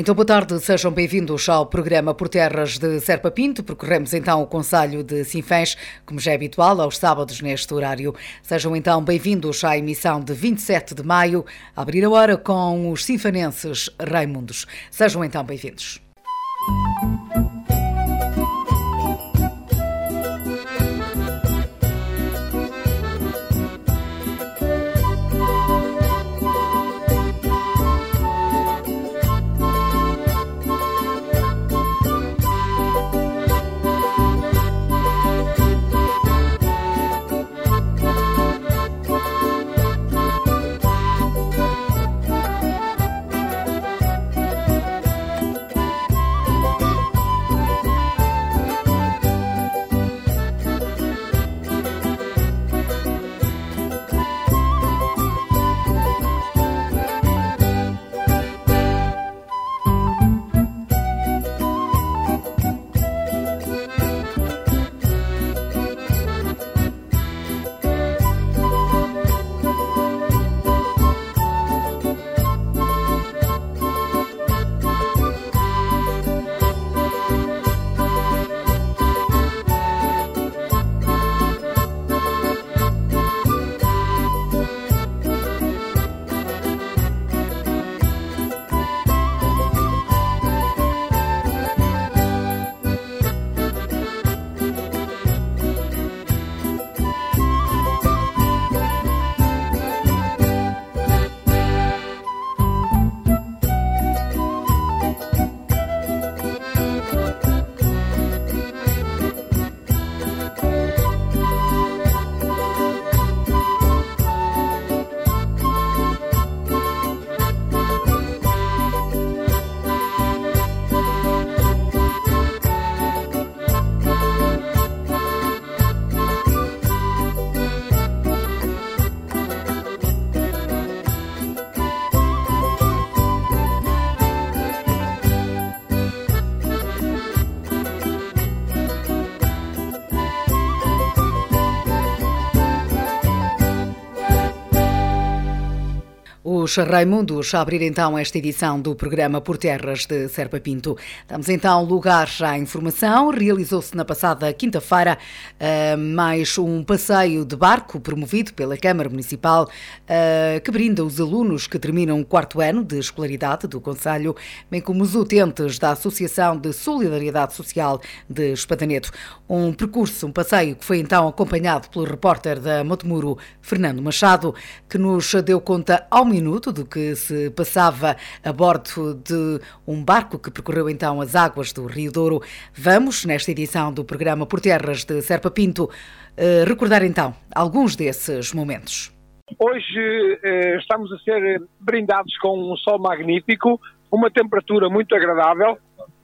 Então, boa tarde, sejam bem-vindos ao programa Por Terras de Serpa Pinto. Percorremos então o Conselho de Sinfãs, como já é habitual, aos sábados neste horário. Sejam então bem-vindos à emissão de 27 de maio, a abrir a hora com os sinfanenses Raimundos. Sejam então bem-vindos. Os Raimundos a abrir então esta edição do programa Por Terras de Serpa Pinto. Damos então lugar à informação. Realizou-se na passada quinta-feira uh, mais um passeio de barco promovido pela Câmara Municipal uh, que brinda os alunos que terminam o quarto ano de escolaridade do Conselho, bem como os utentes da Associação de Solidariedade Social de Espadaneto. Um percurso, um passeio que foi então acompanhado pelo repórter da Motemuro, Fernando Machado, que nos deu conta ao minuto minuto do que se passava a bordo de um barco que percorreu então as águas do Rio Douro. Vamos, nesta edição do programa Por Terras de Serpa Pinto, eh, recordar então alguns desses momentos. Hoje eh, estamos a ser brindados com um sol magnífico, uma temperatura muito agradável,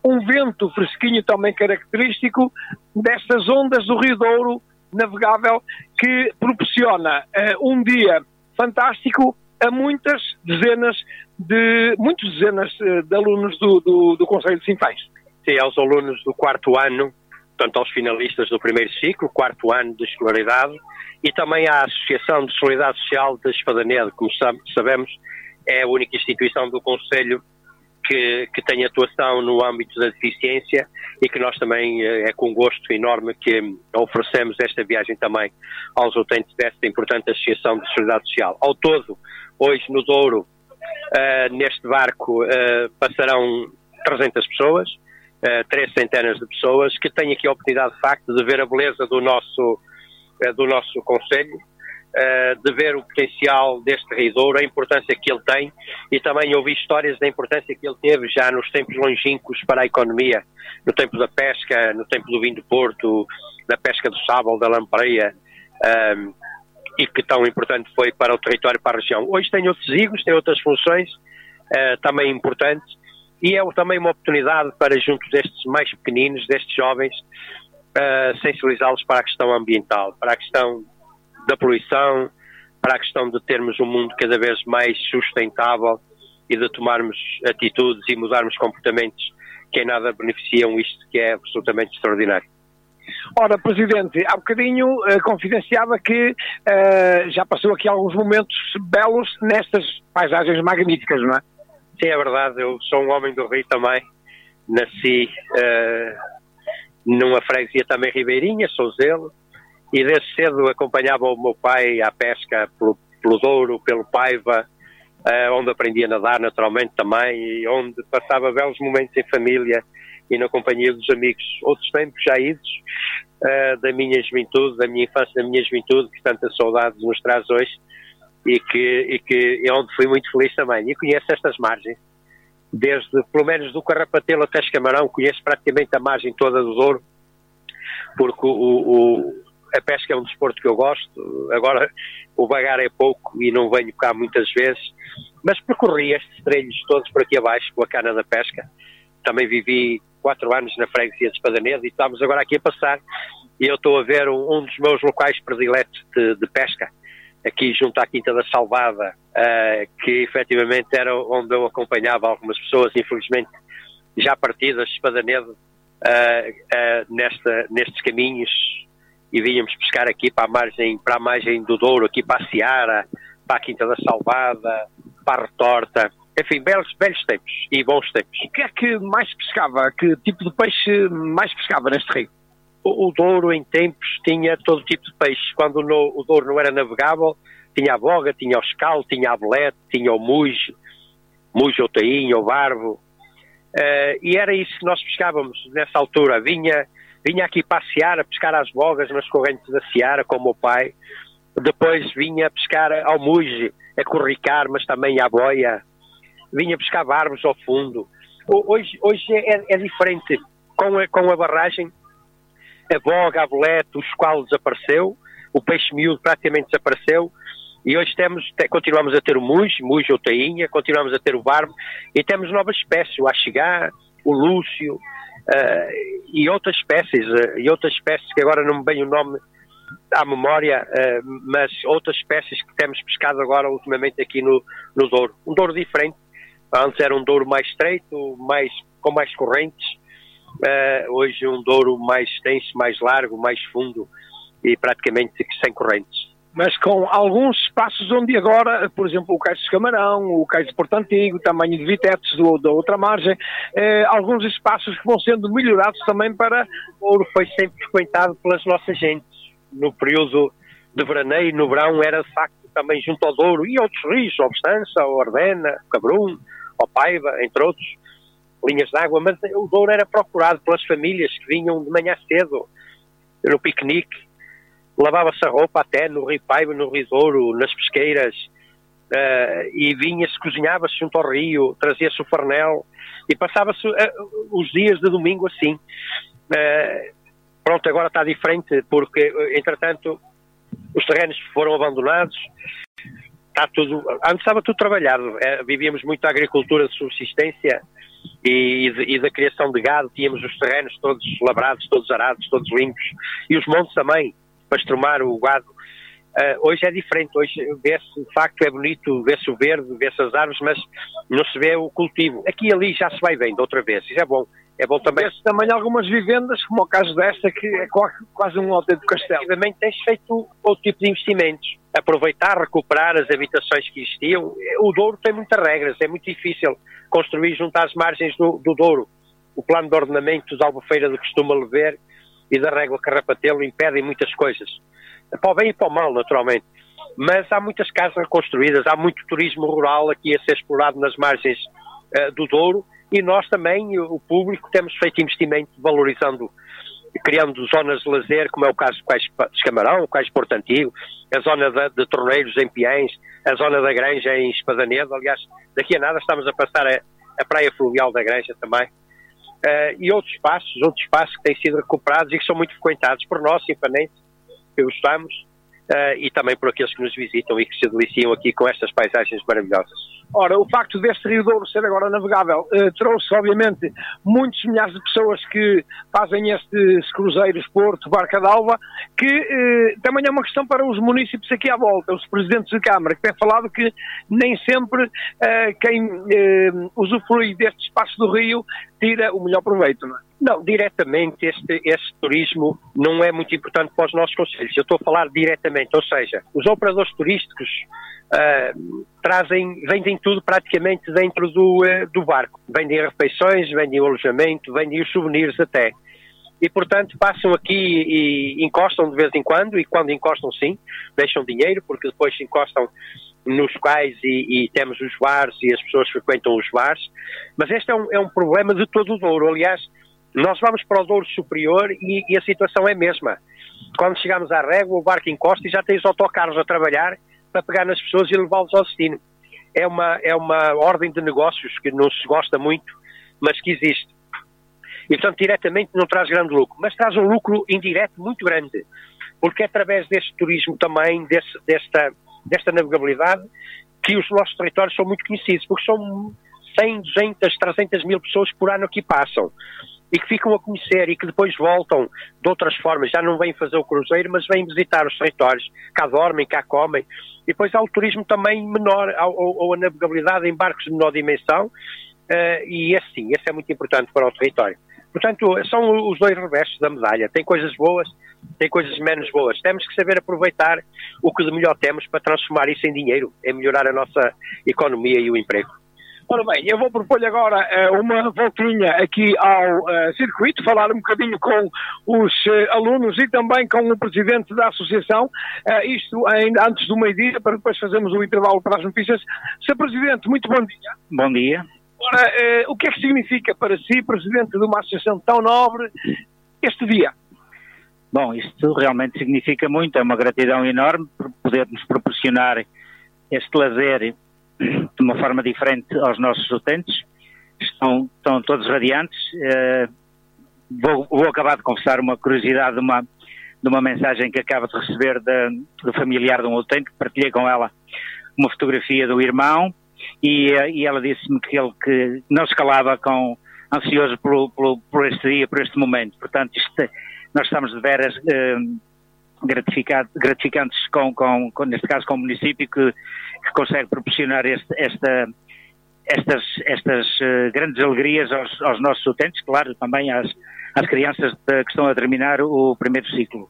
um vento fresquinho também característico destas ondas do Rio Douro navegável que proporciona eh, um dia fantástico a muitas dezenas de, muitas dezenas eh, de alunos do, do, do Conselho de Sinfãs. Sim, aos alunos do quarto ano, portanto aos finalistas do primeiro ciclo, quarto ano de escolaridade, e também à Associação de Solidariedade Social de Espadanedo, como sabemos, é a única instituição do Conselho que, que tem atuação no âmbito da deficiência e que nós também eh, é com gosto enorme que oferecemos esta viagem também aos utentes desta importante Associação de Solidariedade Social. Ao todo, Hoje, no Douro, uh, neste barco, uh, passarão 300 pessoas, uh, três centenas de pessoas, que têm aqui a oportunidade, de facto, de ver a beleza do nosso, do nosso Conselho, de ver o potencial deste Rio Douro, a importância que ele tem e também ouvir histórias da importância que ele teve já nos tempos longínquos para a economia, no tempo da pesca, no tempo do vinho do Porto, da pesca do sábado, da lampreia e que tão importante foi para o território, para a região. Hoje tem outros higos, tem outras funções uh, também importantes e é também uma oportunidade para, junto destes mais pequeninos, destes jovens, uh, sensibilizá-los para a questão ambiental, para a questão da poluição, para a questão de termos um mundo cada vez mais sustentável e de tomarmos atitudes e mudarmos comportamentos que em nada beneficiam isto que é absolutamente extraordinário. Ora, Presidente, há bocadinho uh, confidenciava que uh, já passou aqui alguns momentos belos nestas paisagens magníficas, não é? Sim, é verdade. Eu sou um homem do Rio também. Nasci uh, numa freguesia também ribeirinha, sou zelo, e desde cedo acompanhava o meu pai à pesca pelo, pelo Douro, pelo Paiva, uh, onde aprendi a nadar naturalmente também, e onde passava belos momentos em família e na companhia dos amigos. Outros tempos já idos, uh, da minha juventude, da minha infância, da minha juventude, que tantas saudades nos traz hoje, e que, e que onde fui muito feliz também. E conheço estas margens, desde, pelo menos do Carrapatelo até Escamarão, conheço praticamente a margem toda do Douro, porque o, o, a pesca é um desporto que eu gosto, agora o vagar é pouco e não venho cá muitas vezes, mas percorri estes trilhos todos por aqui abaixo com a cana da pesca, também vivi quatro anos na freguesia de Espadanedo e estamos agora aqui a passar. E eu estou a ver um, um dos meus locais prediletos de, de pesca, aqui junto à Quinta da Salvada, uh, que efetivamente era onde eu acompanhava algumas pessoas, infelizmente já partidas, Espadanedo, uh, uh, nesta, nestes caminhos, e vínhamos pescar aqui para a margem, para a margem do Douro, aqui para a Seara, para a Quinta da Salvada, para a Retorta, enfim, belos, belos tempos e bons tempos. O que é que mais pescava? Que tipo de peixe mais pescava neste rio? o, Douro em tempos tinha todo tipo de peixes. Quando no, o Douro não era navegável, tinha a boga, tinha o escal, tinha a belete, tinha o mujo, mujo ou tainho, o barbo. Uh, e era isso que nós pescávamos nessa altura. Vinha, vinha aqui para a pescar as bogas nas correntes da Seara, com o meu pai. Depois vinha pescar ao mujo, a corricar, mas também à boia. Vinha pescar barbos ao fundo. Hoje, hoje é, é diferente. Com a, com a barragem, a boga, a bolete, o esqualo desapareceu, o peixe miúdo praticamente desapareceu, e hoje temos, continuamos a ter o mujo, mujo ou tainha, continuamos a ter o barbo, e temos novas espécies, o axigá, o lúcio, uh, e outras espécies, uh, e outras espécies que agora não me vem o nome à memória, uh, mas outras espécies que temos pescado agora ultimamente aqui no, no Douro. Um Douro diferente, antes era um Douro mais estreito, mais, com mais correntes, hoje um Douro mais extenso, mais largo, mais fundo e praticamente sem correntes. Mas com alguns espaços onde agora, por exemplo, o Cais de Camarão, o Cais de Porto Antigo, tamanho de Vitetes do, da outra margem, eh, alguns espaços que vão sendo melhorados também para... O ouro foi sempre frequentado pelas nossas gentes. No período de veraneio, no verão, era de facto também junto ao Douro e outros rios, o Bestança, o Ardena, o Cabrum, o Paiva, entre outros linhas de água, mas o Douro era procurado pelas famílias que vinham de manhã cedo no piquenique, lavava-se a roupa até no Rio Paiva, no Rio Douro, nas pesqueiras, uh, e vinha-se, cozinhava-se junto ao rio, trazia-se o farnel, e passava-se uh, os dias de domingo assim. Uh, pronto, agora está diferente, porque, entretanto, os terrenos foram abandonados, está tudo, antes estava tudo trabalhado, vivíamos muito a agricultura de subsistência, e, e, da criação de gado, tínhamos os terrenos todos labrados, todos arados, todos limpos, e os montes também, para estrumar o gado. Uh, hoje é diferente, hoje vê-se, de facto, é bonito, vê-se o verde, vê-se as árvores, mas não se vê o cultivo. Aqui e ali já se vai vendo outra vez, isso é bom. É bom também. Vê-se também algumas vivendas, como o caso desta, que é quase um autêntico castelo. Efetivamente, tem feito outro tipo de investimentos. Aproveitar, recuperar as habitações que existiam. O Douro tem muitas regras, é muito difícil construir junto às margens do, do Douro. O plano de ordenamento da Albufeira do Costume Lever e da régua Carrapatelo impedem muitas coisas. Para o bem e para o mal, naturalmente. Mas há muitas casas reconstruídas, há muito turismo rural aqui a ser explorado nas margens uh, do Douro e nós também, o público, temos feito investimento valorizando, criando zonas de lazer, como é o caso de Camarão, o Cais de Porto Antigo, a zona de, de Torneiros em Piens, a zona da Granja em Espadanedo, aliás, daqui a nada estamos a passar a, a Praia Fluvial da Granja também, uh, e outros espaços, outros espaços que têm sido recuperados e que são muito frequentados por nós, simpanenses, que gostamos, uh, e também por aqueles que nos visitam e que se deliciam aqui com estas paisagens maravilhosas. Ora, o facto deste Rio Douro ser agora navegável uh, trouxe, obviamente, muitos milhares de pessoas que fazem estes cruzeiros Porto, Barca d'Alva, que uh, também é uma questão para os municípios aqui à volta, os presidentes de Câmara, que têm falado que nem sempre uh, quem usufrui deste espaço do Rio tira o melhor proveito, não é? Não, diretamente este, este turismo não é muito importante para os nossos conselhos. Eu estou a falar diretamente, ou seja, os operadores turísticos uh, trazem, vendem tudo praticamente dentro do, uh, do barco. Vendem refeições, vendem o alojamento, vendem os souvenirs até. E, portanto, passam aqui e encostam de vez em quando, e quando encostam, sim, deixam dinheiro, porque depois encostam nos quais e, e, temos os bares e as pessoas frequentam os bares, mas este é um, é um problema de todo o Douro. Aliás, nós vamos para o Douro Superior e, e, a situação é a mesma. Quando chegamos à régua, o barco encosta e já tem os autocarros a trabalhar para pegar nas pessoas e levá-los ao destino. É uma, é uma ordem de negócios que não se gosta muito, mas que existe. E, portanto, diretamente não traz grande lucro, mas traz um lucro indireto muito grande, porque é através deste turismo também, desse, desta desta navegabilidade, que os nossos territórios são muito conhecidos, porque são 100, 200, 300 mil pessoas por ano que passam e que ficam a conhecer e que depois voltam de outras formas, já não vêm fazer o cruzeiro, mas vêm visitar os territórios, cá dormem, cá comem. E depois há o turismo também menor, ou, a navegabilidade em barcos de menor dimensão, uh, e esse sim, esse é muito importante para o território. Portanto, são os dois revestes da medalha. Tem coisas boas, tem coisas menos boas. Temos que saber aproveitar o que de melhor temos para transformar isso em dinheiro, em melhorar a nossa economia e o emprego. Ora bem, eu vou propor-lhe agora uh, uma voltinha aqui ao uh, circuito, falar um bocadinho com os uh, alunos e também com o presidente da associação, isto ainda antes do meio-dia, para depois fazermos o intervalo para as notícias. Sr. Presidente, muito bom dia. Bom dia. Ora, o que é que significa para si, presidente de uma associação tão nobre, este dia? Bom, isto realmente significa muito, é uma gratidão enorme por poder-nos proporcionar este lazer de uma forma diferente aos nossos utentes. Estão, estão todos radiantes. Eh, vou, vou, acabar de confessar uma curiosidade de uma, de uma mensagem que acaba de receber de, do familiar de um utente, partilhei com ela uma fotografia do irmão e, eh, e ela disse-me que ele que não se calava com ansioso por, por, por, este dia, por este momento. Portanto, isto, nós estamos de veras eh, gratificantes com, com, com, neste caso, com o município que, que consegue proporcionar este, esta, estas, estas uh, grandes alegrias aos, aos, nossos utentes, claro, também às, às crianças de, que estão a terminar o primeiro ciclo.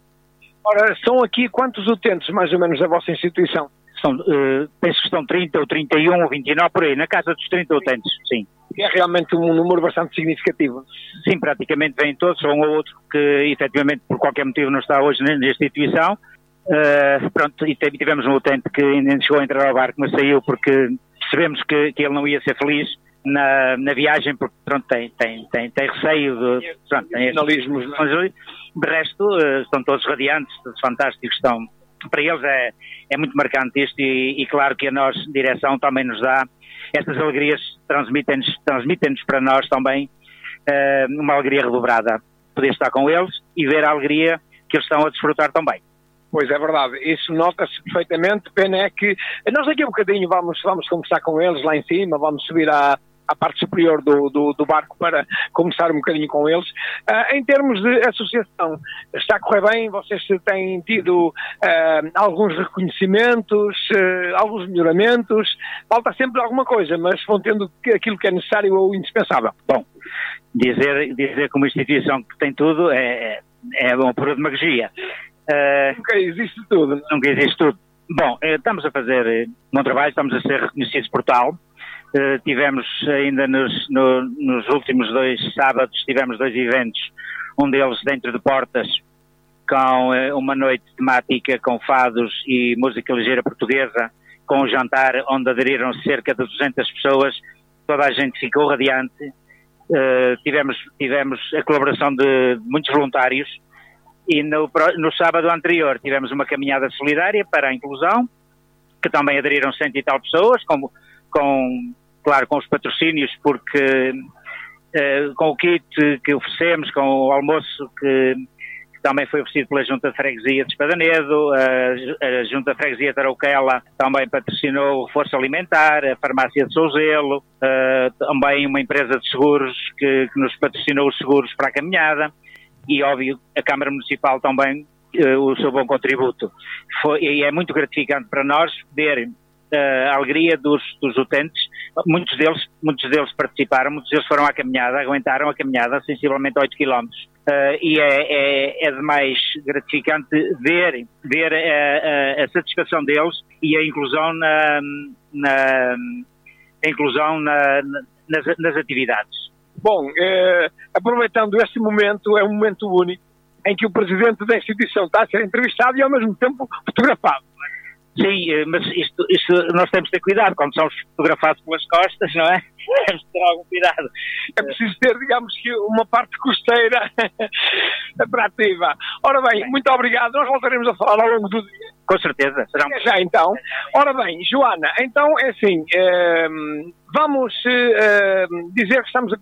Ora, são aqui quantos utentes, mais ou menos, da vossa instituição? São, uh, penso que estão 30 ou 31 ou 29 por aí, na casa dos 30 utentes, sim. É realmente um número bastante significativo. Sim, praticamente vêm todos, um ou outro que efetivamente por qualquer motivo não está hoje na instituição. Uh, pronto, e tivemos um utente que ainda chegou a entrar ao barco, mas saiu porque percebemos que, que ele não ia ser feliz na, na viagem, porque pronto, tem, tem, tem, tem receio de. Pronto, tem finalismos. É? De resto, uh, estão todos radiantes, todos fantásticos, estão para eles é, é muito marcante isto e, e, claro que a nós, direção, também nos dá estas alegrias, transmitem-nos transmitem para nós também uh, uma alegria redobrada. Poder estar com eles e ver a alegria que eles estão a desfrutar também. Pois é verdade, isso nota-se perfeitamente. Pena é que nós daqui a um bocadinho vamos, vamos conversar com eles lá em cima, vamos subir à, à parte superior do, do, do, barco para começar um bocadinho com eles. Uh, em termos de associação, está a correr bem? Vocês têm tido uh, alguns reconhecimentos, uh, alguns melhoramentos? Falta sempre alguma coisa, mas vão tendo aquilo que é necessário ou indispensável. Bom, dizer, dizer que uma instituição que tem tudo é, é uma pura demagogia. nunca existe tudo. Nunca existe tudo. Bom, estamos a fazer um trabalho, estamos a ser reconhecidos por tal. Uh, tivemos ainda nos, no, nos últimos dois sábados, tivemos dois eventos, um deles dentro de portas, com uh, uma noite temática com fados e música ligeira portuguesa, com um jantar onde aderiram cerca de 200 pessoas, toda a gente ficou radiante. Uh, tivemos, tivemos a colaboração de muitos voluntários. E no, no sábado anterior tivemos uma caminhada solidária para a inclusão, que também aderiram cento e tal pessoas, como com claro, com os patrocínios, porque uh, com o kit que oferecemos, com o almoço que, que, também foi oferecido pela Junta de Freguesia de Espadanedo, a, a Junta de Freguesia de Arauquela também patrocinou o Força Alimentar, a Farmácia de Souzelo, uh, também uma empresa de seguros que, que, nos patrocinou os seguros para a caminhada e, óbvio, a Câmara Municipal também uh, o seu bom contributo. Foi, e é muito gratificante para nós ver a alegria dos, dos utentes muitos deles, muitos deles participaram, muitos deles foram à caminhada, aguentaram a caminhada, sensivelmente 8 km. Uh, e é, é, é demais gratificante ver, ver a, a, a, satisfação deles e a inclusão na, na a inclusão na, nas, nas, atividades. Bom, eh, aproveitando este momento, é um momento único em que o presidente da instituição está a ser entrevistado e ao mesmo tempo fotografado. Sim, eh, mas isto, isto, nós temos de ter cuidado quando somos fotografados pelas costas, não é? Temos de ter algum cuidado. É preciso ter, digamos que, uma parte costeira para ativa. Ora bem, muito obrigado. Nós voltaremos a falar ao longo do dia. Com certeza. Será um... Já então. Ora bem, Joana, então é assim, eh, vamos eh, dizer que estamos a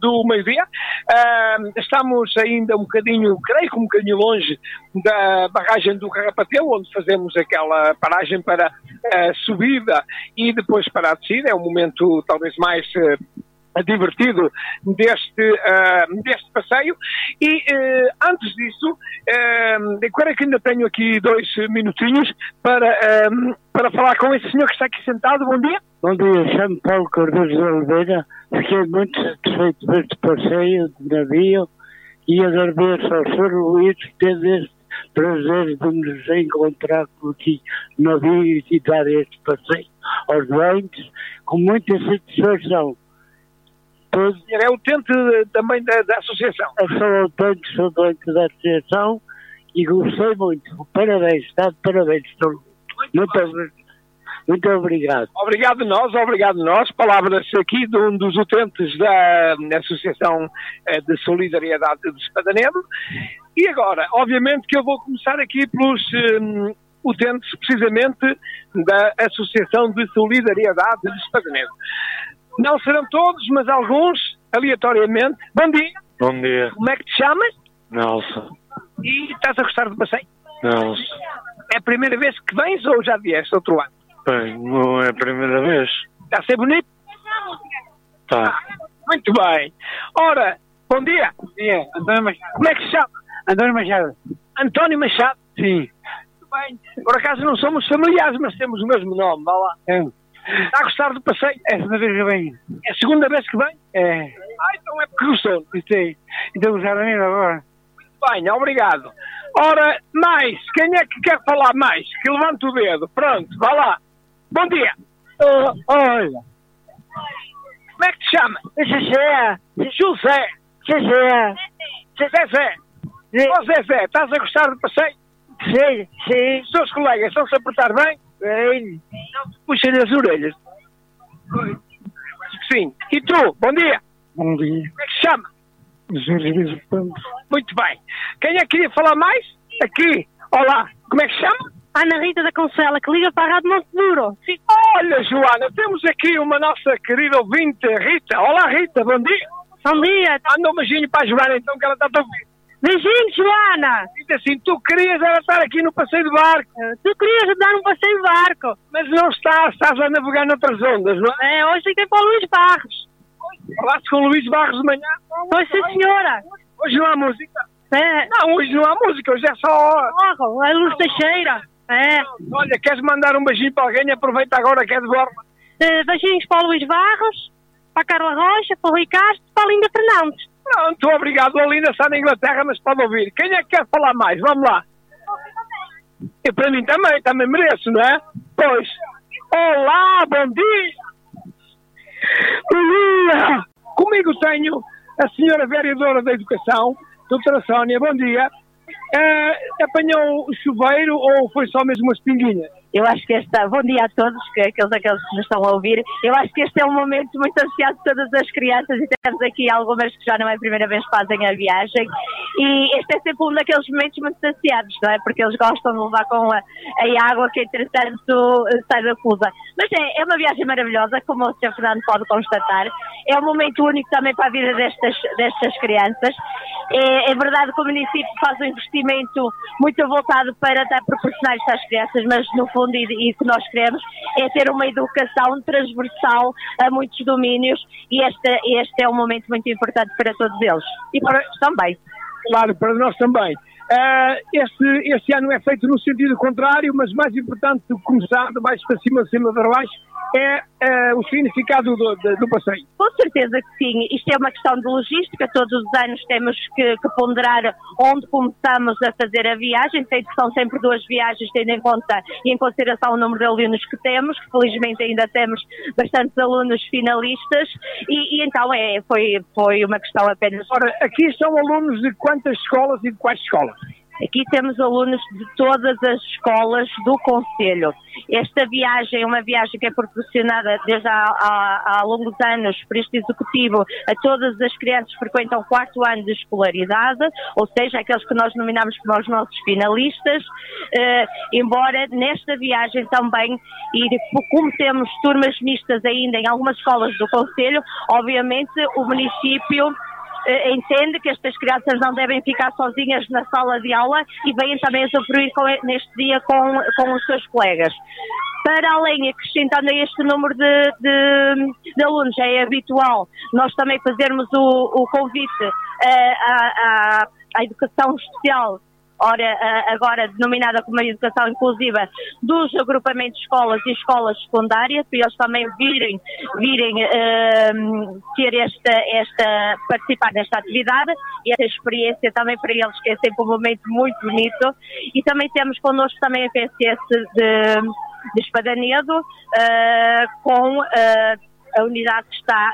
do meio-dia. Uh, estamos ainda um bocadinho, creio que um bocadinho longe da barragem do Carrapateu, onde fazemos aquela paragem para a subida e depois para a descida. É um momento talvez mais uh, divertido deste, uh, deste passeio. E uh, antes disso, uh, que ainda tenho aqui dois minutinhos para, para falar com esse senhor que está aqui sentado. Bom dia. Bom dia, chamo Paulo Cordeiro de Oliveira. Fiquei muito satisfeito com este passeio de navio e agradeço ao Sr. Luís ter este prazer de nos encontrar aqui no navio e dar este passeio aos doentes com muita satisfação. É utente também da, da associação. Eu sou utente, sou doente da associação e gostei muito. Parabéns, está de parabéns. Estou muito, muito obrigado. Obrigado nós, obrigado nós. Palavras aqui de um dos utentes da Associação eh, de Solidariedade de Espadanedo. E agora, obviamente que eu vou começar aqui pelos um, utentes, precisamente, da Associação de Solidariedade de Espadanedo. Não serão todos, mas alguns, aleatoriamente. Bom dia. Bom dia. Como é que te chamas? Nelson. E estás a gostar do passeio? Nelson. É a primeira vez que vens ou já vieste outro ano? Bem, não é a primeira vez. Está a ser bonito? Tá. Muito bem. Ora, bom dia. Bom dia, António Machado. Como é que se chama? António Machado. António Machado? Sim. Muito bem. Por acaso não somos familiares, mas temos o mesmo nome, vá lá. É. Está a gostar do passeio? É a segunda vez que venho. É a segunda vez que vem? É. Ah, então é porque gostou. Gostei. Então gostaram mesmo agora. Muito bem, obrigado. Ora, mais, quem é que quer falar mais? Que levante o dedo. Pronto, vá lá. Bom dia. Oh, olha. Como é que te chama? José. José. José. Zezé. Ó Zezé, estás a gostar do passeio? Sim, sim. Os teus colegas estão-se a portar bem? Bem. Puxem as orelhas. Sim. E tu, bom dia. Bom dia. Como é que se chama? José Luís Campos. Muito bem. Quem é que queria falar mais? Aqui. Olá. Como é que se chama? Ana Rita da Concela, que liga para a Rádio Monte Duro. Sim. Olha, Joana, temos aqui uma nossa querida ouvinte, Rita. Olá, Rita, bom dia. Bom dia. Manda um beijinho para a Joana, então, que ela está a ouvir. Beijinho, Joana. Diz assim, tu querias era estar aqui no passeio de barco. Tu querias dar um passeio de barco. Mas não estás, estás a navegar noutras ondas, não é? É, hoje fiquei para o Luís Barros. Falaste com o Luís Barros de manhã? Pois sim, senhora. Hoje não há música? É. Não, hoje não há música, hoje é só... Oh, é Luz Teixeira. É. Olha, queres mandar um beijinho para alguém? Aproveita agora que é de borla. Uh, beijinhos para o Luís Barros, para a Carla Rocha, para o Ricardo e para a Linda Fernandes. Pronto, obrigado. A Linda está na Inglaterra, mas pode ouvir. Quem é que quer falar mais? Vamos lá. E para mim também, também mereço, não é? Pois. Olá, bom dia. Bom dia. Comigo tenho a senhora vereadora da Educação, doutora Sónia, bom dia. Uh, apanhou o chuveiro ou foi só mesmo umas pinguinhas? Eu acho que esta, bom dia a todos, que aqueles, aqueles que nos estão a ouvir. Eu acho que este é um momento muito ansiado de todas as crianças e temos aqui algumas que já não é a primeira vez que fazem a viagem. E este é sempre um daqueles momentos muito ansiados, não é? Porque eles gostam de levar com a, a água que entretanto sai da fusa. Mas é, é uma viagem maravilhosa, como o Sr. Fernando pode constatar. É um momento único também para a vida destas, destas crianças. É, é verdade que o município faz um investimento muito voltado para dar proporcionar isto às crianças, mas no fundo fundo e, e que nós queremos é ter uma educação transversal a muitos domínios e este, este é um momento muito importante para todos eles e para também. Claro, para nós também. Uh, este, este ano é feito no sentido contrário, mas mais importante do que começar de baixo para cima, de cima para baixo, é uh, o significado do, do, do, passeio? Com certeza que sim. Isto é uma questão de logística. Todos os anos temos que, que ponderar onde começamos a fazer a viagem. Sei que são sempre duas viagens, tendo em conta e em consideração o número de alunos que temos, que felizmente ainda temos bastantes alunos finalistas. E, e então é, foi, foi uma questão apenas. Ora, aqui são alunos de quantas escolas e de quais escolas? Aqui temos alunos de todas as escolas do Conselho. Esta viagem é uma viagem que é proporcionada desde há, há, há longos anos por este Executivo a todas as crianças que frequentam o quarto ano de escolaridade, ou seja, aqueles que nós nominamos como os nossos finalistas, eh, embora nesta viagem também, e como temos turmas mistas ainda em algumas escolas do Conselho, obviamente o município entende que estas crianças não devem ficar sozinhas na sala de aula e vêm também a usufruir neste dia com, com os seus colegas. Para além, acrescentando a este número de, de, de alunos, é habitual nós também fazermos o, o convite à, à, à educação especial ora, agora denominada como a educação inclusiva, dos agrupamentos de escolas e escolas secundárias, para eles também virem, virem uh, ter esta, esta, participar nesta atividade e esta experiência também para eles, que é sempre um momento muito bonito. E também temos connosco também a PSS de, de Espadanedo, uh, com uh, a unidade que está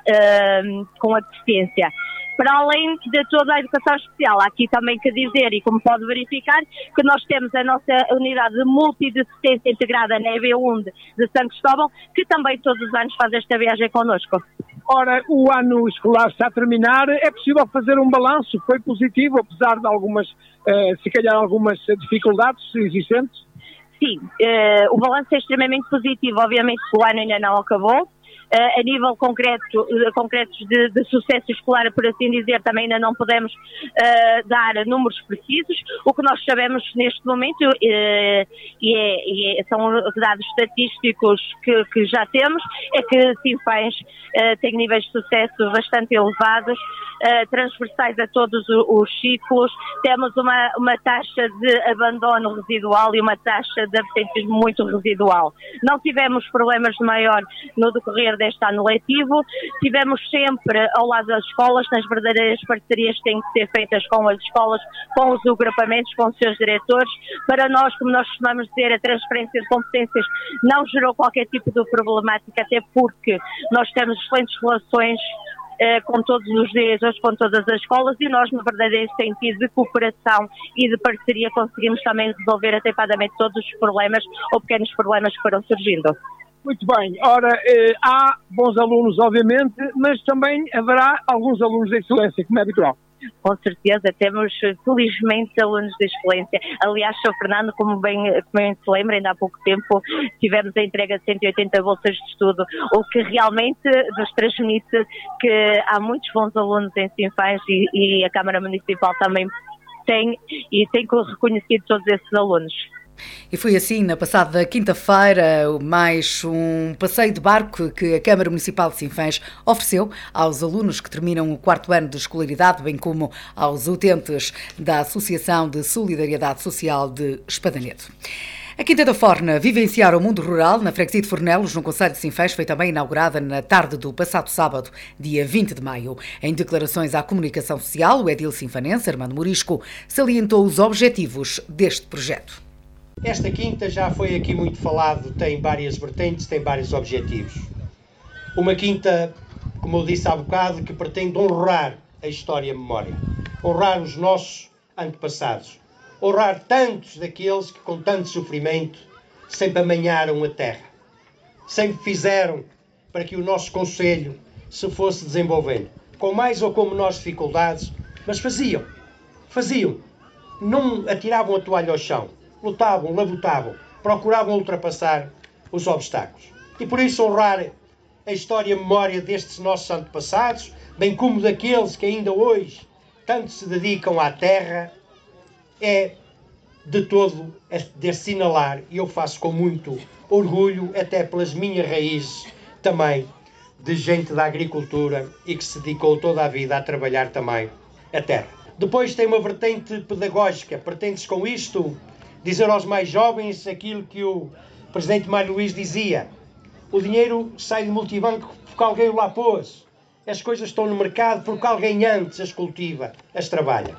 com a deficiência para além de toda a educação especial. Há aqui também que dizer, e como pode verificar, que nós temos a nossa unidade de multidiscipência integrada na EB1 de São Cristóvão, que também todos os anos faz esta viagem connosco. Ora, o ano escolar está a terminar, é possível fazer um balanço? Foi positivo, apesar de algumas, uh, se calhar, algumas dificuldades existentes? Sim, uh, o balanço é extremamente positivo. Obviamente, o ano ainda não acabou, a nível concreto, eh, concretos de, de, sucesso escolar, por assim dizer, também ainda não podemos uh, dar números precisos. O que nós sabemos neste momento, uh, e, é, e é, são dados estatísticos que, que, já temos, é que Sinfãs uh, tem níveis de sucesso bastante elevados, transversais a todos os ciclos. Temos uma, uma taxa de abandono residual e uma taxa de absentismo muito residual. Não tivemos problemas de maior no decorrer deste ano letivo. Tivemos sempre ao lado das escolas, nas verdadeiras parcerias que têm que ser feitas com as escolas, com os agrupamentos, com os seus diretores. Para nós, como nós costumamos dizer, a transferência de competências não gerou qualquer tipo de problemática, até porque nós temos excelentes relações eh, com todos os diretores, com todas as escolas e nós, na verdade, sentido de cooperação e de parceria, conseguimos também resolver atempadamente todos os problemas ou pequenos problemas que foram surgindo. Muito bem. Ora, eh, há bons alunos, obviamente, mas também haverá alguns alunos de excelência, como é habitual. Com certeza, temos felizmente alunos de excelência. Aliás, Sr. Fernando, como bem, como bem se lembra, ainda há pouco tempo tivemos a entrega de 180 bolsas de estudo, o que realmente nos transmite que há muitos bons alunos em Sinfãs e, e a Câmara Municipal também tem e tem reconhecido todos esses alunos. E foi assim, na passada quinta-feira, mais um passeio de barco que a Câmara Municipal de Sinfãs ofereceu aos alunos que terminam o quarto ano de escolaridade, bem como aos utentes da Associação de Solidariedade Social de Espadanedo. A Quinta da Forna vivenciar o mundo rural na freguesia de Fornelos, no Conselho de Sinfãs, foi também inaugurada na tarde do passado sábado, dia 20 de maio. Em declarações à comunicação social, o edil sinfanense, Armando Morisco, salientou os objetivos deste projeto. Esta quinta já foi aqui muito falado, tem várias vertentes, tem vários objetivos. Uma quinta, como eu disse há bocado, que pretende honrar a história e a memória, honrar os nossos antepassados, honrar tantos daqueles que com tanto sofrimento sempre amanharam a terra, sempre fizeram para que o nosso conselho se fosse desenvolvendo, com mais ou com menores dificuldades, mas faziam, faziam, não atiravam a toalha ao chão, lutavam, labutavam, procuravam ultrapassar os obstáculos. E por isso honrar a história e a memória destes nossos antepassados, bem como daqueles que ainda hoje tanto se dedicam à terra, é de todo de assinalar, e eu faço com muito orgulho, até pelas minhas raízes também, de gente da agricultura e que se dedicou toda a vida a trabalhar também a terra. Depois tem uma vertente pedagógica, pretende-se com isto dizer aos mais jovens aquilo que o presidente Mário Luís dizia: O dinheiro sai do multibanco porque alguém o lá pôs. As coisas estão no mercado porque alguém antes as cultiva, as trabalha.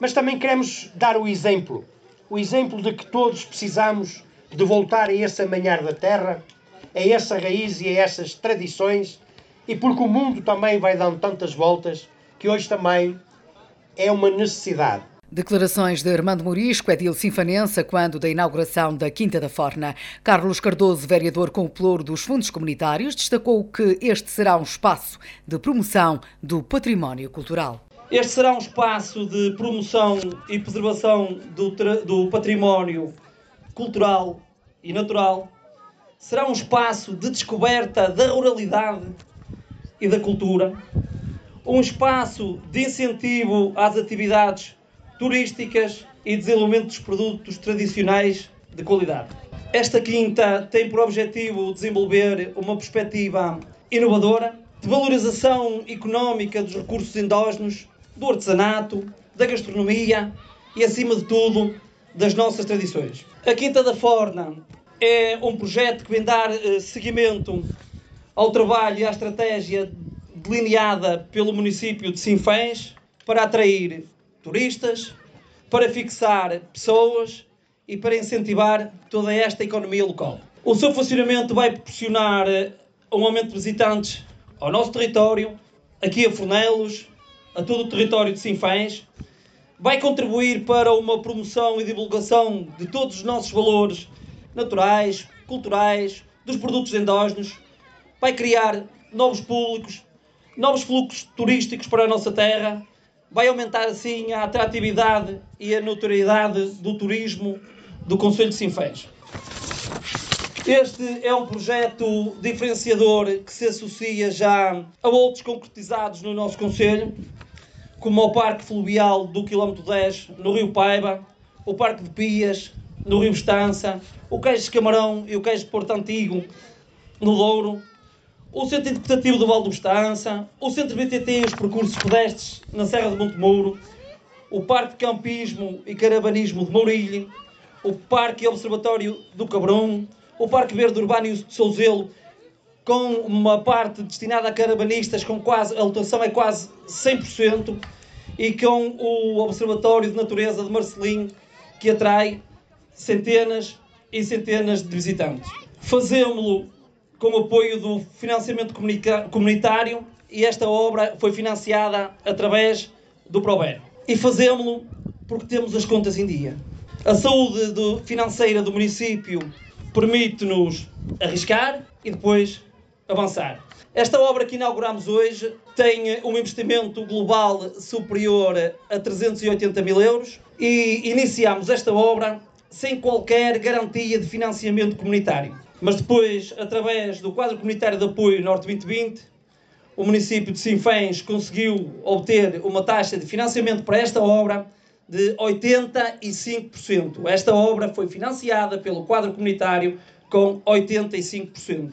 Mas também queremos dar o exemplo. O exemplo de que todos precisamos de voltar a esse amanhar da terra, a essa raiz e a essas tradições, e porque o mundo também vai dando tantas voltas que hoje também é uma necessidade. Declarações de Armando Morisco, Edil Sinfanense, quando da inauguração da Quinta da Forna. Carlos Cardoso, vereador com o ploro dos fundos comunitários, destacou que este será um espaço de promoção do património cultural. Este será um espaço de promoção e preservação do, do património cultural e natural. Será um espaço de descoberta da ruralidade e da cultura. Um espaço de incentivo às atividades turísticas e desenvolvimento dos produtos tradicionais de qualidade. Esta quinta tem por objetivo desenvolver uma perspectiva inovadora de valorização económica dos recursos endógenos, do artesanato, da gastronomia e, acima de tudo, das nossas tradições. A Quinta da Forna é um projeto que vem dar eh, seguimento ao trabalho e à estratégia delineada pelo município de Sinfãs para atrair turistas, para fixar pessoas e para incentivar toda esta economia local. O seu funcionamento vai proporcionar eh, um aumento de visitantes ao nosso território, aqui a Fornelos, a todo o território de Sinfãs, vai contribuir para uma promoção e divulgação de todos os nossos valores naturais, culturais, dos produtos endógenos, vai criar novos públicos, novos fluxos turísticos para a nossa terra vai aumentar assim a atratividade e a notoriedade do turismo do Conselho de Sinfãs. Este é um projeto diferenciador que se associa já a outros concretizados no nosso Conselho, como o Parque Fluvial do quilómetro 10 no Rio Paiva, o Parque de Pias no Rio Estança, o Queijo de Camarão e o Queijo de Porto Antigo no Douro, o Centro Interpretativo do Val do Estança, o Centro BTT e os percursos pedestres na Serra de Montemuro, o Parque de Campismo e Caravanismo de Mourilho, o Parque e Observatório do Cabrão, o Parque Verde Urbano de Souzelo, com uma parte destinada a caravanistas, com quase, a lotação é quase 100%, e com o Observatório de Natureza de Marcelim, que atrai centenas e centenas de visitantes. Fazemos-lo com o apoio do financiamento comunitário e esta obra foi financiada através do Prover. E fazemos-lo porque temos as contas em dia. A saúde do, financeira do município permite-nos arriscar e depois avançar. Esta obra que inauguramos hoje tem um investimento global superior a 380 mil euros e iniciamos esta obra sem qualquer garantia de financiamento comunitário. Mas depois, através do quadro comunitário de apoio Norte 2020, o município de Sinfãs conseguiu obter uma taxa de financiamento para esta obra de 85%. Esta obra foi financiada pelo quadro comunitário com 85%.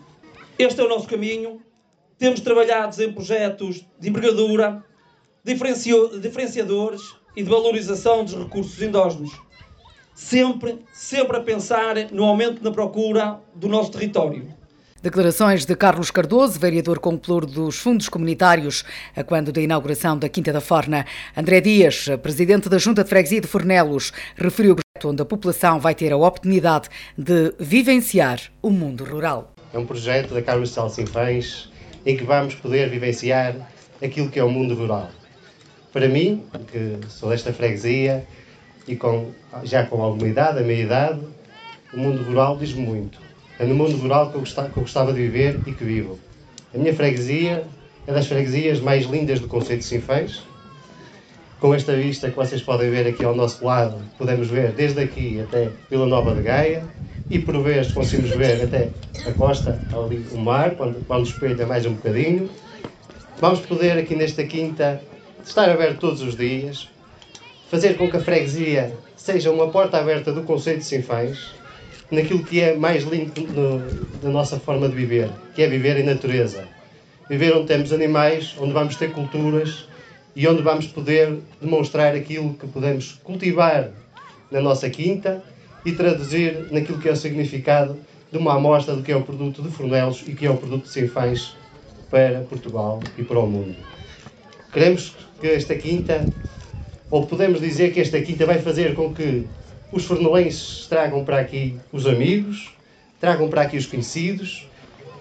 Este é o nosso caminho. Temos trabalhado em projetos de envergadura, diferenciadores e de valorização dos recursos endógenos sempre, sempre a pensar no aumento na procura do nosso território. Declarações de Carlos Cardoso, vereador com pluro dos fundos comunitários, a quando da inauguração da Quinta da Forna. André Dias, presidente da Junta de Freguesia de Fornelos, referiu que onde a população vai ter a oportunidade de vivenciar o mundo rural. É um projeto da de Sinfãs em que vamos poder vivenciar aquilo que é o mundo rural. Para mim, que sou desta freguesia, e com, já com alguma idade, a meia idade, o mundo rural diz-me muito. É no mundo rural que eu, gostava, que eu gostava de viver e que vivo. A minha freguesia é das freguesias mais lindas do Conceito de Sinfãs. Com esta vista que vocês podem ver aqui ao nosso lado, podemos ver desde aqui até Vila Nova de Gaia e por vezes conseguimos ver até a costa, ali o mar, quando, quando espelha mais um bocadinho. Vamos poder aqui nesta quinta estar aberto todos os dias, fazer com que a freguesia seja uma porta aberta do conceito de Sinfãs, naquilo que é mais lindo no, da nossa forma de viver, que é viver em natureza. Viver onde temos animais, onde vamos ter culturas e onde vamos poder demonstrar aquilo que podemos cultivar na nossa quinta e traduzir naquilo que é o significado de uma amostra do que é o produto de Fornelos e que é o produto de Sinfãs para Portugal e para o mundo. Queremos que esta quinta, ou podemos dizer que esta quinta vai fazer com que os fornelenses tragam para aqui os amigos, tragam para aqui os conhecidos,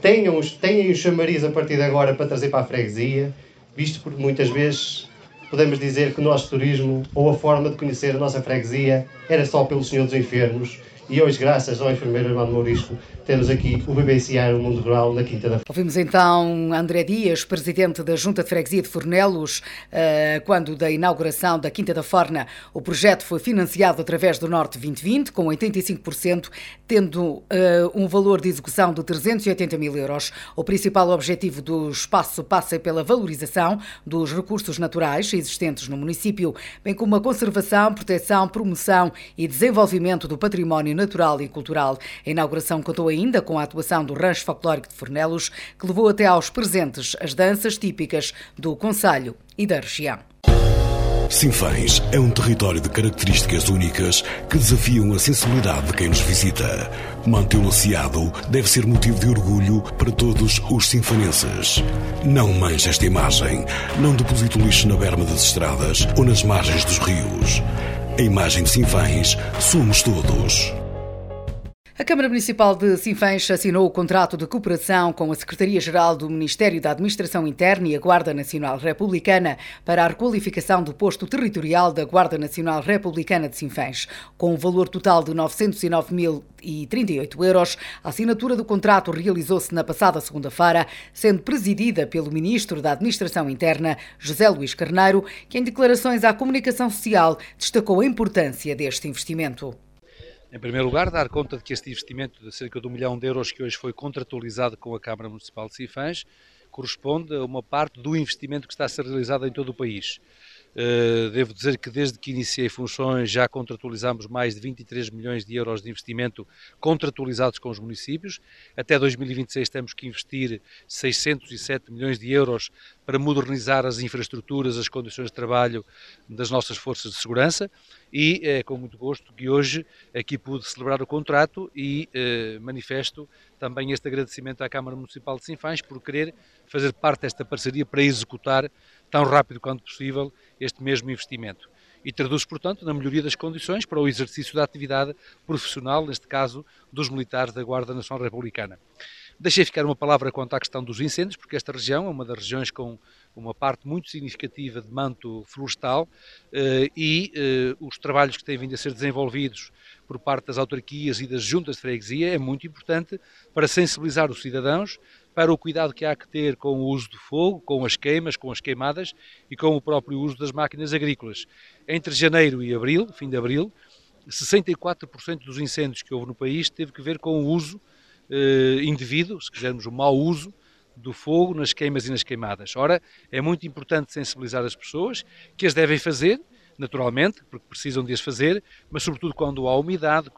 tenham, tenham o chamariz a partir de agora para trazer para a freguesia, visto porque muitas vezes podemos dizer que o nosso turismo ou a forma de conhecer a nossa freguesia era só pelo Senhor dos Enfermos e hoje, graças ao enfermeiro Armando Maurisco, temos aqui o BBCI, o Mundo Rural, na Quinta da Ouvimos então André Dias, presidente da Junta de Freguesia de Fornelos, eh, quando da inauguração da Quinta da Forna. O projeto foi financiado através do Norte 2020, com 85%, tendo eh, um valor de execução de 380 mil euros. O principal objetivo do espaço passa pela valorização dos recursos naturais existentes no município, bem como a conservação, proteção, promoção e desenvolvimento do património natural e cultural. A inauguração contou ainda com a atuação do Rancho Folclórico de Fornelos, que levou até aos presentes as danças típicas do Conselho e da região. Sinfãs é um território de características únicas que desafiam a sensibilidade de quem nos visita. Mantê-lo aciado deve ser motivo de orgulho para todos os sinfanenses. Não manche esta imagem. Não deposite o lixo na berma das estradas ou nas margens dos rios. A imagem de Sinfãs somos todos. A Câmara Municipal de Sinfãs assinou o contrato de cooperação com a Secretaria-Geral do Ministério da Administração Interna e a Guarda Nacional Republicana para a requalificação do posto territorial da Guarda Nacional Republicana de Sinfãs. Com um valor total de 909.038 euros, a assinatura do contrato realizou-se na passada segunda-feira, sendo presidida pelo Ministro da Administração Interna, José Luís Carneiro, que em declarações à comunicação social destacou a importância deste investimento. Em primeiro lugar, dar conta de que este investimento de cerca de um milhão de euros que hoje foi contratualizado com a Câmara Municipal de Sinfãs corresponde a uma parte do investimento que está a ser realizado em todo o país. Eh, devo dizer que desde que iniciei funções já contratualizamos mais de 23 milhões de euros de investimento contratualizados com os municípios. Até 2026 temos que investir 607 milhões de euros para modernizar as infraestruturas, as condições de trabalho das nossas forças de segurança e é com muito gosto que hoje aqui pude celebrar o contrato e eh, manifesto também este agradecimento à Câmara Municipal de Sinfãs por querer fazer parte desta parceria para executar tão rápido quanto possível este mesmo investimento. E traduz, portanto, na melhoria das condições para o exercício da atividade profissional, neste caso, dos militares da Guarda Nacional Republicana. Deixei ficar uma palavra quanto à questão dos incêndios, porque esta região é uma das regiões com uma parte muito significativa de manto florestal eh, e eh, os trabalhos que têm vindo a ser desenvolvidos por parte das autarquias e das juntas de freguesia é muito importante para sensibilizar os cidadãos para o cuidado que há que ter com o uso do fogo, com as queimas, com as queimadas e com o próprio uso das máquinas agrícolas. Entre janeiro e abril, fim de abril, 64% dos incêndios que houve no país teve que ver com o uso eh, indevido, se quisermos o mau uso, do fogo nas queimas e nas queimadas. Ora, é muito importante sensibilizar as pessoas que as devem fazer, naturalmente, porque precisam de as fazer, mas sobretudo quando há umidade,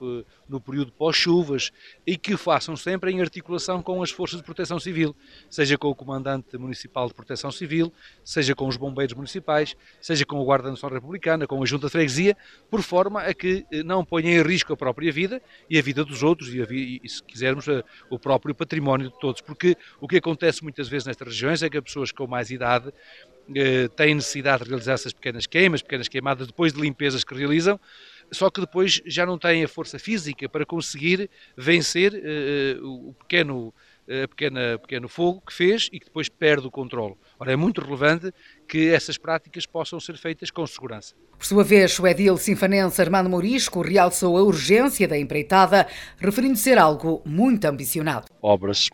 no período pós-chuvas, e que façam sempre em articulação com as forças de proteção civil, seja com o Comandante Municipal de Proteção Civil, seja com os bombeiros municipais, seja com o Guarda Nacional Republicana, com a Junta de Freguesia, por forma a que eh, não ponham em risco a própria vida e a vida dos outros, e, a, e se quisermos, a, o próprio património de todos. Porque o que acontece muitas vezes nestas regiões é que as pessoas com mais idade eh, têm necessidade de realizar essas pequenas queimas, pequenas queimadas, depois de limpezas que realizam, só que depois já não têm a força física para conseguir vencer eh, o pequeno, a pequena, pequeno fogo que fez e que depois perde o controle. Ora, é muito relevante que essas práticas possam ser feitas com segurança. Por sua vez, o edil sinfanense Armando Mourisco realçou a urgência da empreitada, referindo ser algo muito ambicionado. Obras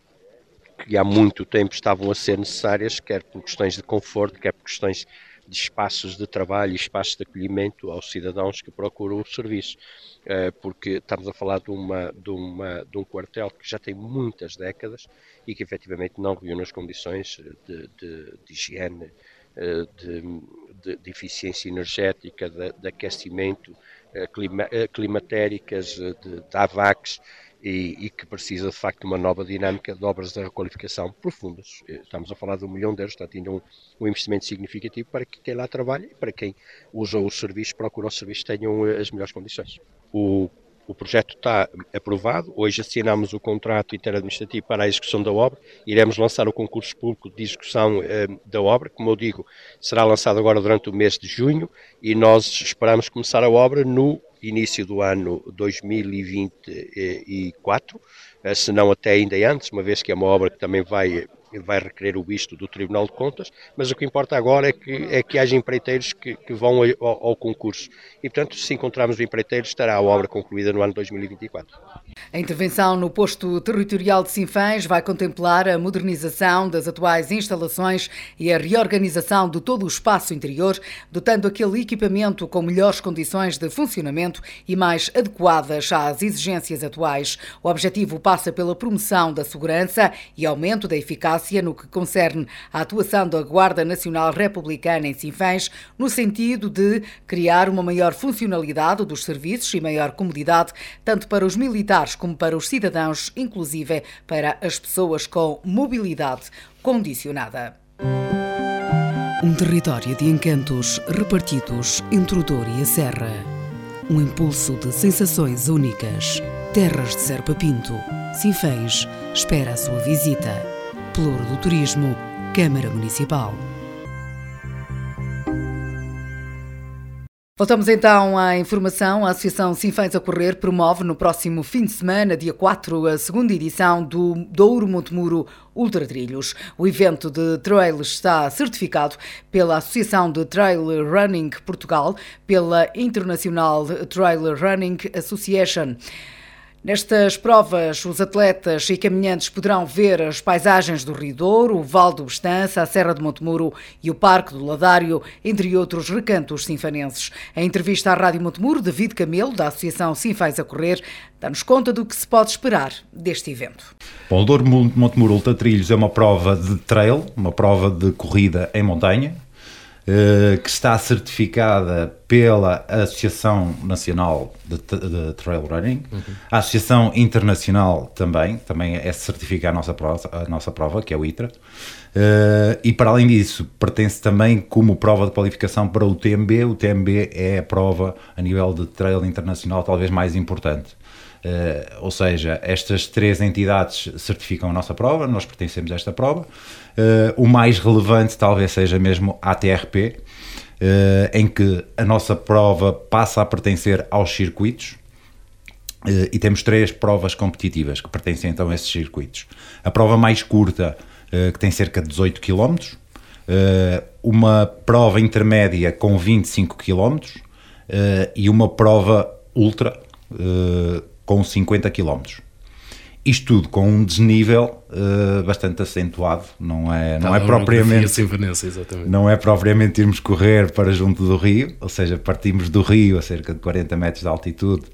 que há muito tempo estavam a ser necessárias, quer por questões de conforto, quer por questões de espaços de trabalho e espaços de acolhimento aos cidadãos que procuram o serviço. Eh, porque estamos a falar de, uma, de, uma, de um quartel que já tem muitas décadas e que efetivamente não reúne as condições de, de, de higiene, eh, de, de, eficiência energética, de, aquecimento, eh, clima, climatéricas, de, de AVACs, e, e, que precisa de facto de uma nova dinâmica de obras de requalificação profundas. Estamos a falar de um milhão de euros, portanto, ainda um, um investimento significativo para que quem lá trabalha e para quem usa os serviços, procura os serviços, tenham eh, as melhores condições. O o projeto está aprovado, hoje assinamos o contrato interadministrativo para a execução da obra, iremos lançar o concurso público de execução eh, da obra, como eu digo, será lançado agora durante o mês de junho e nós esperamos começar a obra no início do ano 2024, eh, se não até ainda antes, uma vez que é uma obra que também vai vai requerer o visto do Tribunal de Contas, mas o que importa agora é que, é que haja empreiteiros que, que vão ao, ao, concurso. E, portanto, se encontrarmos o empreiteiro, estará a obra concluída no ano 2024. A intervenção no posto territorial de Sinfãs vai contemplar a modernização das atuais instalações e a reorganização de todo o espaço interior, dotando aquele equipamento com melhores condições de funcionamento e mais adequadas às exigências atuais. O objetivo passa pela promoção da segurança e aumento da eficácia eficácia no que concerne à atuação da Guarda Nacional Republicana em Sinfãs, no sentido de criar uma maior funcionalidade dos serviços e maior comodidade, tanto para os militares como para os cidadãos, inclusive para as pessoas com mobilidade condicionada. Um território de encantos repartidos entre o Douro e a Serra. Um impulso de sensações únicas. Terras de Serpa Pinto. Sinfãs espera a sua visita. Pluro do Turismo, Câmara Municipal. Voltamos então à informação. A Associação Sinfãs a Correr promove no próximo fim de semana, dia 4, a segunda edição do Douro Montemuro Ultra Trilhos. O evento de trail está certificado pela Associação de Trail Running Portugal, pela International Trail Running Association. Nestas provas, os atletas e caminhantes poderão ver as paisagens do Rio Douro, o Val do Bestança, a Serra de Montemuro e o Parque do Ladário, entre outros recantos sinfanenses. Em entrevista à Rádio Montemuro, David Camelo, da Associação Sinfãs a Correr, dá-nos conta do que se pode esperar deste evento. Bom, o Douro Montemuro Ultra Trilhos é uma prova de trail, uma prova de corrida em montanha, que está certificada pela Associação Nacional de, de Trail Running, uhum. a Associação Internacional também, também é certificar a nossa prova, a nossa prova que é o ITRA, uh, e para além disso, pertence também como prova de qualificação para o TMB, o TMB é a prova a nível de trail internacional talvez mais importante. Uh, ou seja, estas três entidades certificam a nossa prova, nós pertencemos a esta prova. Uh, o mais relevante talvez seja mesmo a ATRP, uh, em que a nossa prova passa a pertencer aos circuitos. e temos três provas competitivas que pertencem então a esses circuitos. A prova mais curta, que tem cerca de 18 km, uma prova intermédia com 25 km e uma prova ultra com 50 km. Isto tudo com um desnível uh, bastante acentuado, não é, não é propriamente não é propriamente irmos correr para junto do rio, ou seja, partimos do rio a cerca de 40 metros de altitude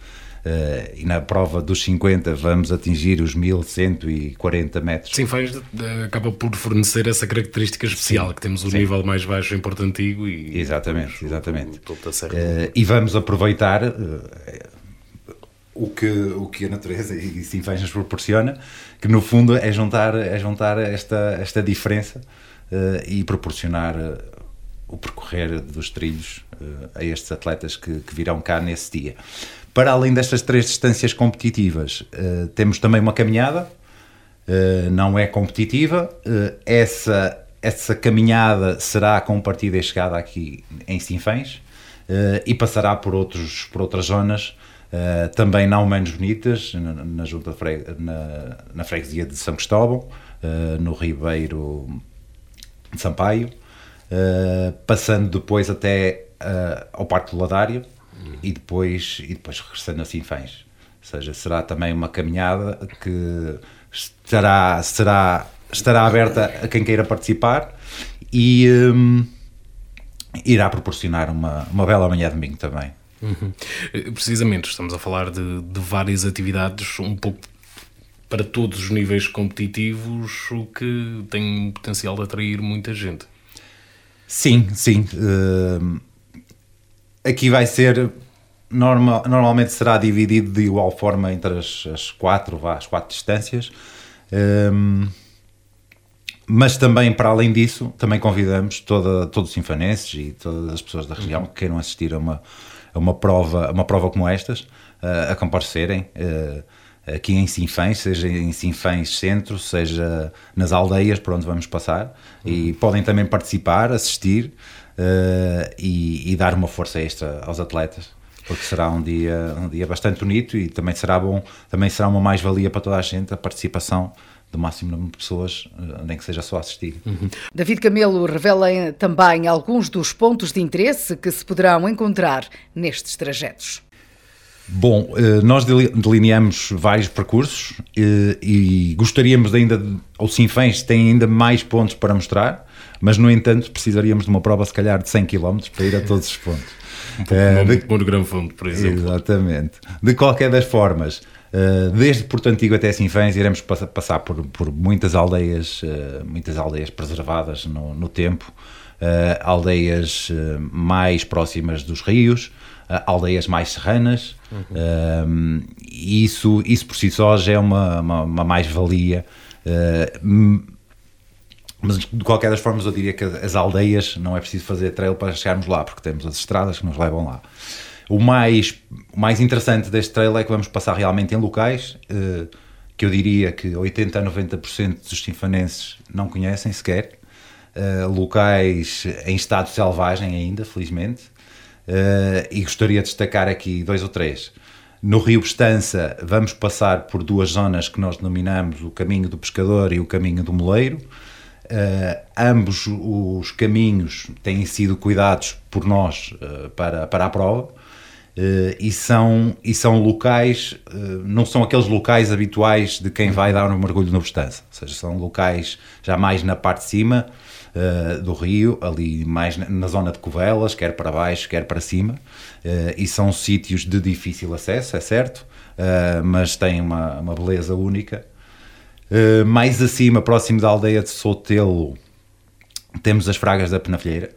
Uh, e na prova dos 50 vamos atingir os 1140 metros. Sim, faz, acaba por fornecer essa característica especial, sim, que temos o sim. nível mais baixo em Porto Antigo e... Exatamente, exatamente. O, o uh, e vamos aproveitar... Uh, o que, o que a natureza e Sinfãs nos proporciona, que no fundo é juntar, é juntar esta, esta diferença uh, e proporcionar uh, o percorrer dos trilhos uh, a estes atletas que, que, virão cá nesse dia. Para além destas três distâncias competitivas, temos também uma caminhada, não é competitiva, essa, essa caminhada será com partida e chegada aqui em Sinfãs e passará por, outros, por outras zonas Uh, também não menos bonitas, na, na junta fre, na, na, freguesia de São Cristóvão, uh, no Ribeiro de Sampaio, uh, passando depois até ao Parque do Ladário uhum. e, depois, e depois regressando a Sinfãs. Ou seja, será também uma caminhada que estará, será, estará aberta a quem queira participar e um, irá proporcionar uma, uma bela manhã de domingo também. Uhum. Precisamente, estamos a falar de, de várias atividades, um pouco para todos os níveis competitivos, o que tem potencial de atrair muita gente. Sim, sim. Uh, aqui vai ser. Normal, normalmente será dividido de igual forma entre as, as quatro, as quatro distâncias. Um, mas também, para além disso, também convidamos toda, todos os sinfanenses e todas as pessoas da região que queiram assistir a uma, a uma, prova, uma prova como estas, uh, a comparecerem uh, aqui em Sinfãs, seja em Sinfãs Centro, seja nas aldeias por onde vamos passar, e podem também participar, assistir uh, e, e, dar uma força extra aos atletas. Porque será um dia, um dia bastante bonito e também será bom, também será uma mais-valia para toda a gente a participação do máximo número de pessoas, eh, nem que seja só assistir. Uhum. David Camelo revela também alguns dos pontos de interesse que se poderão encontrar nestes trajetos. Bom, eh, nós delineamos vários percursos eh, e gostaríamos de ainda, ou Sinfãs tem ainda mais pontos para mostrar, mas no entanto precisaríamos de uma prova se calhar de 100 km para ir a todos os pontos. Um pouco é, de... Monte Grande Fundo, por exemplo. Exatamente. De qualquer das formas, Uh, desde Porto Antigo até Sinfãs iremos passar por, por muitas aldeias, uh, muitas aldeias preservadas no, no tempo, uh, aldeias mais próximas dos rios, aldeias mais serranas, uhum. e isso, isso por si só já é uma, uma, uma mais-valia. mas de qualquer das formas eu diria que as aldeias não é preciso fazer trail para chegarmos lá, porque temos as estradas que nos levam lá. O mais, o mais interessante deste trail é que vamos passar realmente em locais uh, que eu diria que 80 a 90% dos sinfanenses não conhecem sequer. Uh, locais em estado selvagem ainda, felizmente. Uh, e gostaria de destacar aqui dois ou três. No Rio Bestança vamos passar por duas zonas que nós denominamos o caminho do pescador e o caminho do moleiro. Uh, ambos os caminhos têm sido cuidados por nós para, para a prova. Uh, e, são, e são locais, uh, não são aqueles locais habituais de quem vai dar um mergulho no Bestança, ou seja, são locais já mais na parte de cima uh, do rio, ali mais na, na, zona de Covelas, quer para baixo, quer para cima, e são sítios de difícil acesso, é certo, mas têm uma, uma beleza única. mais acima, próximo da aldeia de Sotelo, temos as Fragas da Penafilheira,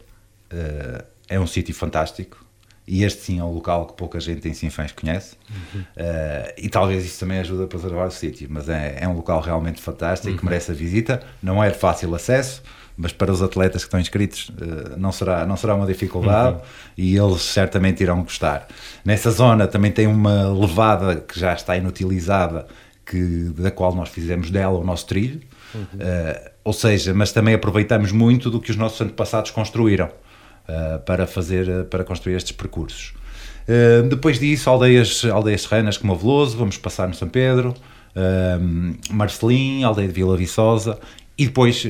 é um sítio fantástico, e este sim é um local que pouca gente em Sinfãs conhece uhum. uh, e talvez isso também ajude a preservar o sítio, mas é, é um local realmente fantástico uhum. que merece a visita, não é de fácil acesso, mas para os atletas que estão inscritos uh, não, será, não será uma dificuldade uhum. e eles certamente irão gostar. Nessa zona também tem uma levada que já está inutilizada, que, da qual nós fizemos dela o nosso trilho, uh, ou seja, mas também aproveitamos muito do que os nossos antepassados construíram. Eh, para fazer, eh, para construir estes percursos. Uh, depois disso, aldeias, aldeias serranas como a Veloso, vamos passar no São Pedro, Marcelim, aldeia de Vila Viçosa e depois,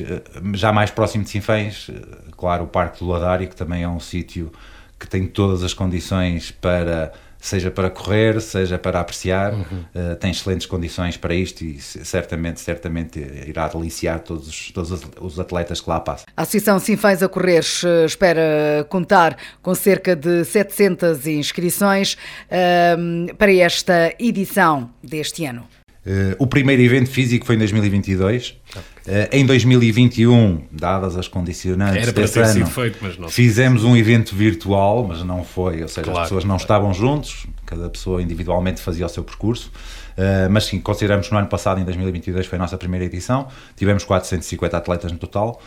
já mais próximo de Sinfãs, claro, o Parque do Ladário, que também é um sítio que tem todas as condições para seja para correr, seja para apreciar, uhum. uh, tem excelentes condições para isto e certamente, certamente irá deliciar todos, os, todos os atletas que lá passam. A Associação Sinfãs a Correr espera contar com cerca de 700 inscrições uh, para esta edição deste ano. Uh, o primeiro evento físico foi em 2022. Okay. Uh, em 2021, dadas as condicionantes Era para ter ano, sido feito, mas não. fizemos um evento virtual, mas não foi, ou seja, claro, as pessoas não claro. estavam juntos, cada pessoa individualmente fazia o seu percurso. Uh, mas sim, consideramos que no ano passado, em 2022, foi a nossa primeira edição. Tivemos 450 atletas no total.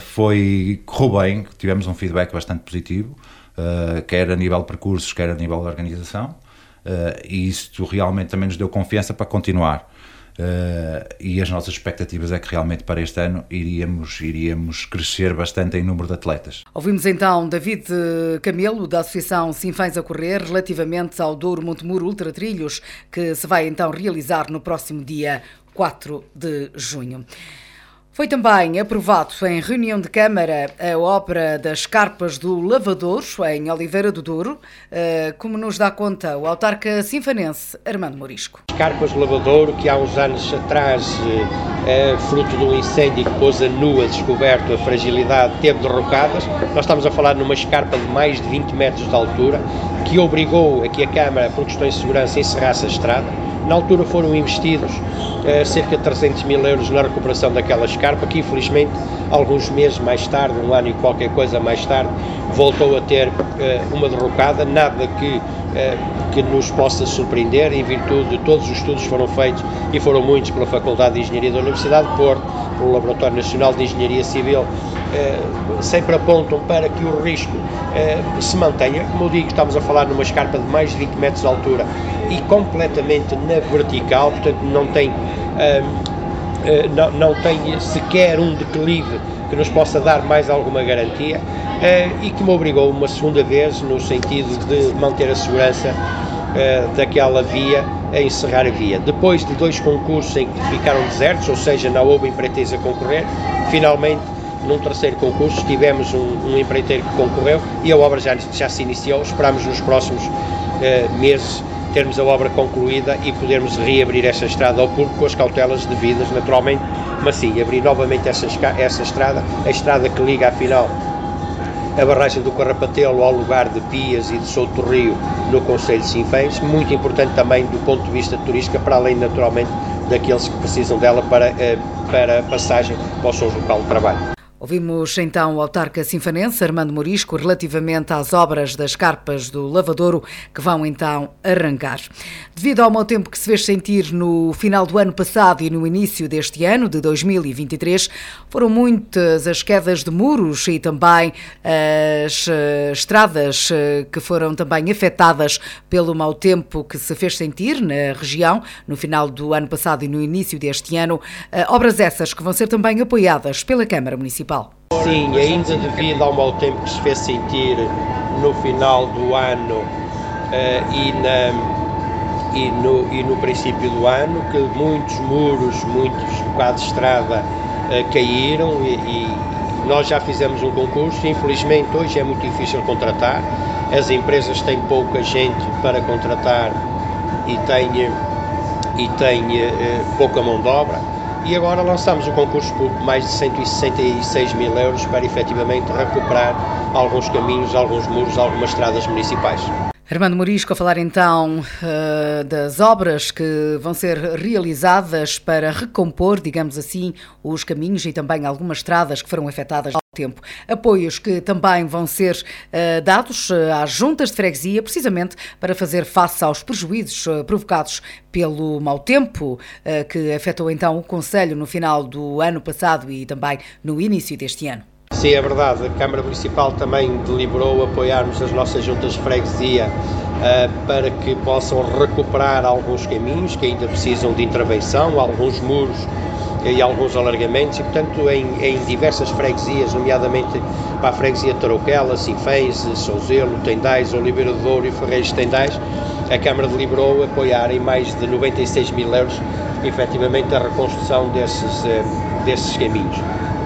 foi, correu bem, tivemos um feedback bastante positivo, quer a nível de percursos, quer a nível de organização. Uh, e isto realmente também nos deu confiança para continuar. Uh, e as nossas expectativas é que realmente para este ano iríamos, iríamos crescer bastante em número de atletas. Ouvimos então David Camelo, da Associação Sinfãs a Correr, relativamente ao Douro Montemuro Ultra Trilhos, que se vai então realizar no próximo dia 4 de junho. Foi também aprovado em reunião de Câmara a obra das carpas do Lavador, em Oliveira do Douro, eh, como nos dá conta o autarca sinfanense Armando Morisco. As carpas do Lavador, que há uns anos atrás, é, fruto de um incêndio que pôs a nua descoberto a fragilidade, teve derrocadas. Nós estamos a falar numa escarpa de mais de 20 metros de altura, que obrigou aqui a Câmara, por questões de segurança, a encerrar-se a estrada na altura foram investidos eh, cerca de 300 mil euros na recuperação daquela escarpa, que infelizmente, alguns meses mais tarde, um ano e qualquer coisa mais tarde, voltou a ter eh, uma derrocada, nada que que nos possa surpreender em virtude de todos os estudos que foram feitos e foram muitos pela Faculdade de Engenharia da Universidade de Porto, pelo Laboratório Nacional de Engenharia Civil, sempre apontam para que o risco se mantenha. Como eu digo, estamos a falar numa escarpa de mais de 20 metros de altura e completamente na vertical, portanto não tem, não, não tem sequer um declive que nos possa dar mais alguma garantia e que me obrigou uma segunda vez no sentido de manter a segurança daquela via a encerrar a via. Depois de dois concursos em que ficaram desertos, ou seja, não houve empreiteiros a concorrer, finalmente num terceiro concurso tivemos um, um empreiteiro que concorreu e a obra já, já se iniciou. Esperamos nos próximos meses termos a obra concluída e podermos reabrir essa estrada ao público com as cautelas devidas, naturalmente, mas sim, abrir novamente essa, essa estrada, a estrada que liga, afinal, a barragem do Carrapatelo ao lugar de Pias e de Souto Rio, no Conselho de Sinfãs, muito importante também do ponto de vista turístico, para além, naturalmente, daqueles que precisam dela para, para passagem para o seu local de trabalho. Ouvimos então o autarca sinfanense Armando Morisco relativamente às obras das carpas do Lavadouro que vão então arrancar. Devido ao mau tempo que se fez sentir no final do ano passado e no início deste ano, de 2023, foram muitas as quedas de muros e também as uh, estradas uh, que foram também afetadas pelo mau tempo que se fez sentir na região no final do ano passado e no início deste ano. Uh, obras essas que vão ser também apoiadas pela Câmara Municipal. Sim, ainda devido ao mau tempo que se fez sentir no final do ano uh, e, na, e, no, e no princípio do ano, que muitos muros, muitos bocados de estrada uh, caíram e, e, nós já fizemos um concurso. Infelizmente, hoje é muito difícil contratar, as empresas têm pouca gente para contratar e têm, e têm uh, pouca mão de obra e agora lançamos o concurso por mais de 166 mil euros para efetivamente recuperar alguns caminhos, alguns muros, algumas estradas municipais. Armando Morisco a falar então uh, das obras que vão ser realizadas para recompor, digamos assim, os caminhos e também algumas estradas que foram afetadas ao tempo. Apoios que também vão ser uh, dados uh, às juntas de freguesia, precisamente para fazer face aos prejuízos provocados pelo mau tempo que afetou então o Conselho no final do ano passado e também no início deste ano. Sim, é verdade. A Câmara Municipal também deliberou apoiarmos as nossas juntas de freguesia uh, para que possam recuperar alguns caminhos que ainda precisam de intervenção, alguns muros e alguns alargamentos e, portanto, em, em diversas freguesias, nomeadamente para a freguesia de Tarouquela, Sinfãs, Souzelo, Tendais, Oliveira do Douro e Ferreiros de Tendais, a Câmara deliberou apoiar em mais de 96 mil euros, efetivamente, a reconstrução desses, uh, desses caminhos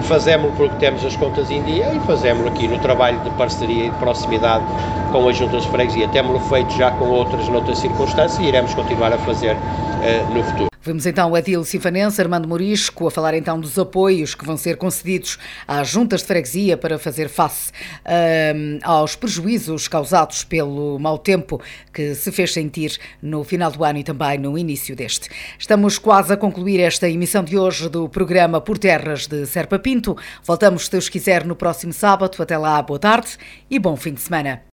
fazemos porque temos as contas em dia e fazemos aqui no trabalho de parceria e de proximidade com as juntas de freguesia. Temos-lo feito já com outras noutras circunstâncias e iremos continuar a fazer uh, no futuro. Vemos então o Edil Sinfanense, Armando Morisco, a falar então dos apoios que vão ser concedidos às juntas de freguesia para fazer face um, aos prejuízos causados pelo mau tempo que se fez sentir no final do ano e também no início deste. Estamos quase a concluir esta emissão de hoje do programa Por Terras de Serpa Pinto. Voltamos, se Deus quiser, no próximo sábado. Até lá, boa tarde e bom fim de semana.